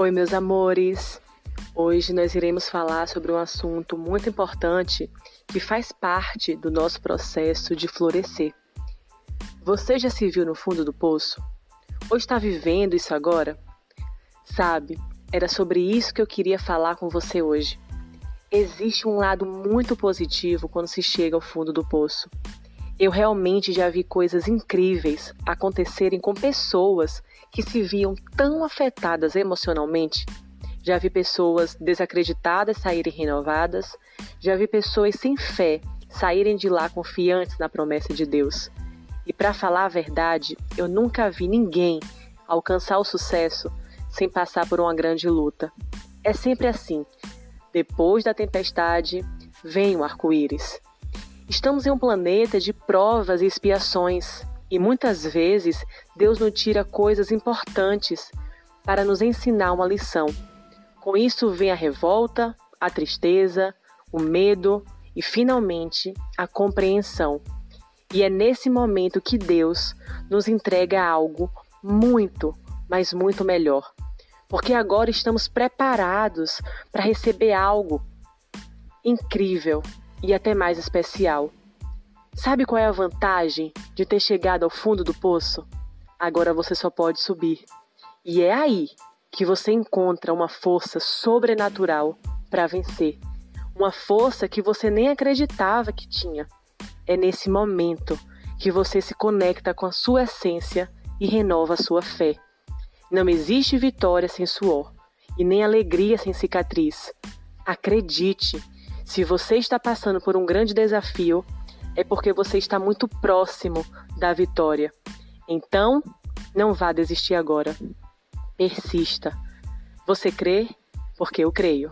Oi, meus amores! Hoje nós iremos falar sobre um assunto muito importante que faz parte do nosso processo de florescer. Você já se viu no fundo do poço? Ou está vivendo isso agora? Sabe, era sobre isso que eu queria falar com você hoje. Existe um lado muito positivo quando se chega ao fundo do poço. Eu realmente já vi coisas incríveis acontecerem com pessoas que se viam tão afetadas emocionalmente. Já vi pessoas desacreditadas saírem renovadas, já vi pessoas sem fé saírem de lá confiantes na promessa de Deus. E para falar a verdade, eu nunca vi ninguém alcançar o sucesso sem passar por uma grande luta. É sempre assim. Depois da tempestade, vem o arco-íris. Estamos em um planeta de provas e expiações, e muitas vezes Deus nos tira coisas importantes para nos ensinar uma lição. Com isso vem a revolta, a tristeza, o medo e finalmente a compreensão. E é nesse momento que Deus nos entrega algo muito, mas muito melhor. Porque agora estamos preparados para receber algo incrível e até mais especial. Sabe qual é a vantagem de ter chegado ao fundo do poço? Agora você só pode subir. E é aí que você encontra uma força sobrenatural para vencer. Uma força que você nem acreditava que tinha. É nesse momento que você se conecta com a sua essência e renova a sua fé. Não existe vitória sem suor e nem alegria sem cicatriz. Acredite, se você está passando por um grande desafio, é porque você está muito próximo da vitória. Então, não vá desistir agora. Persista. Você crê? Porque eu creio.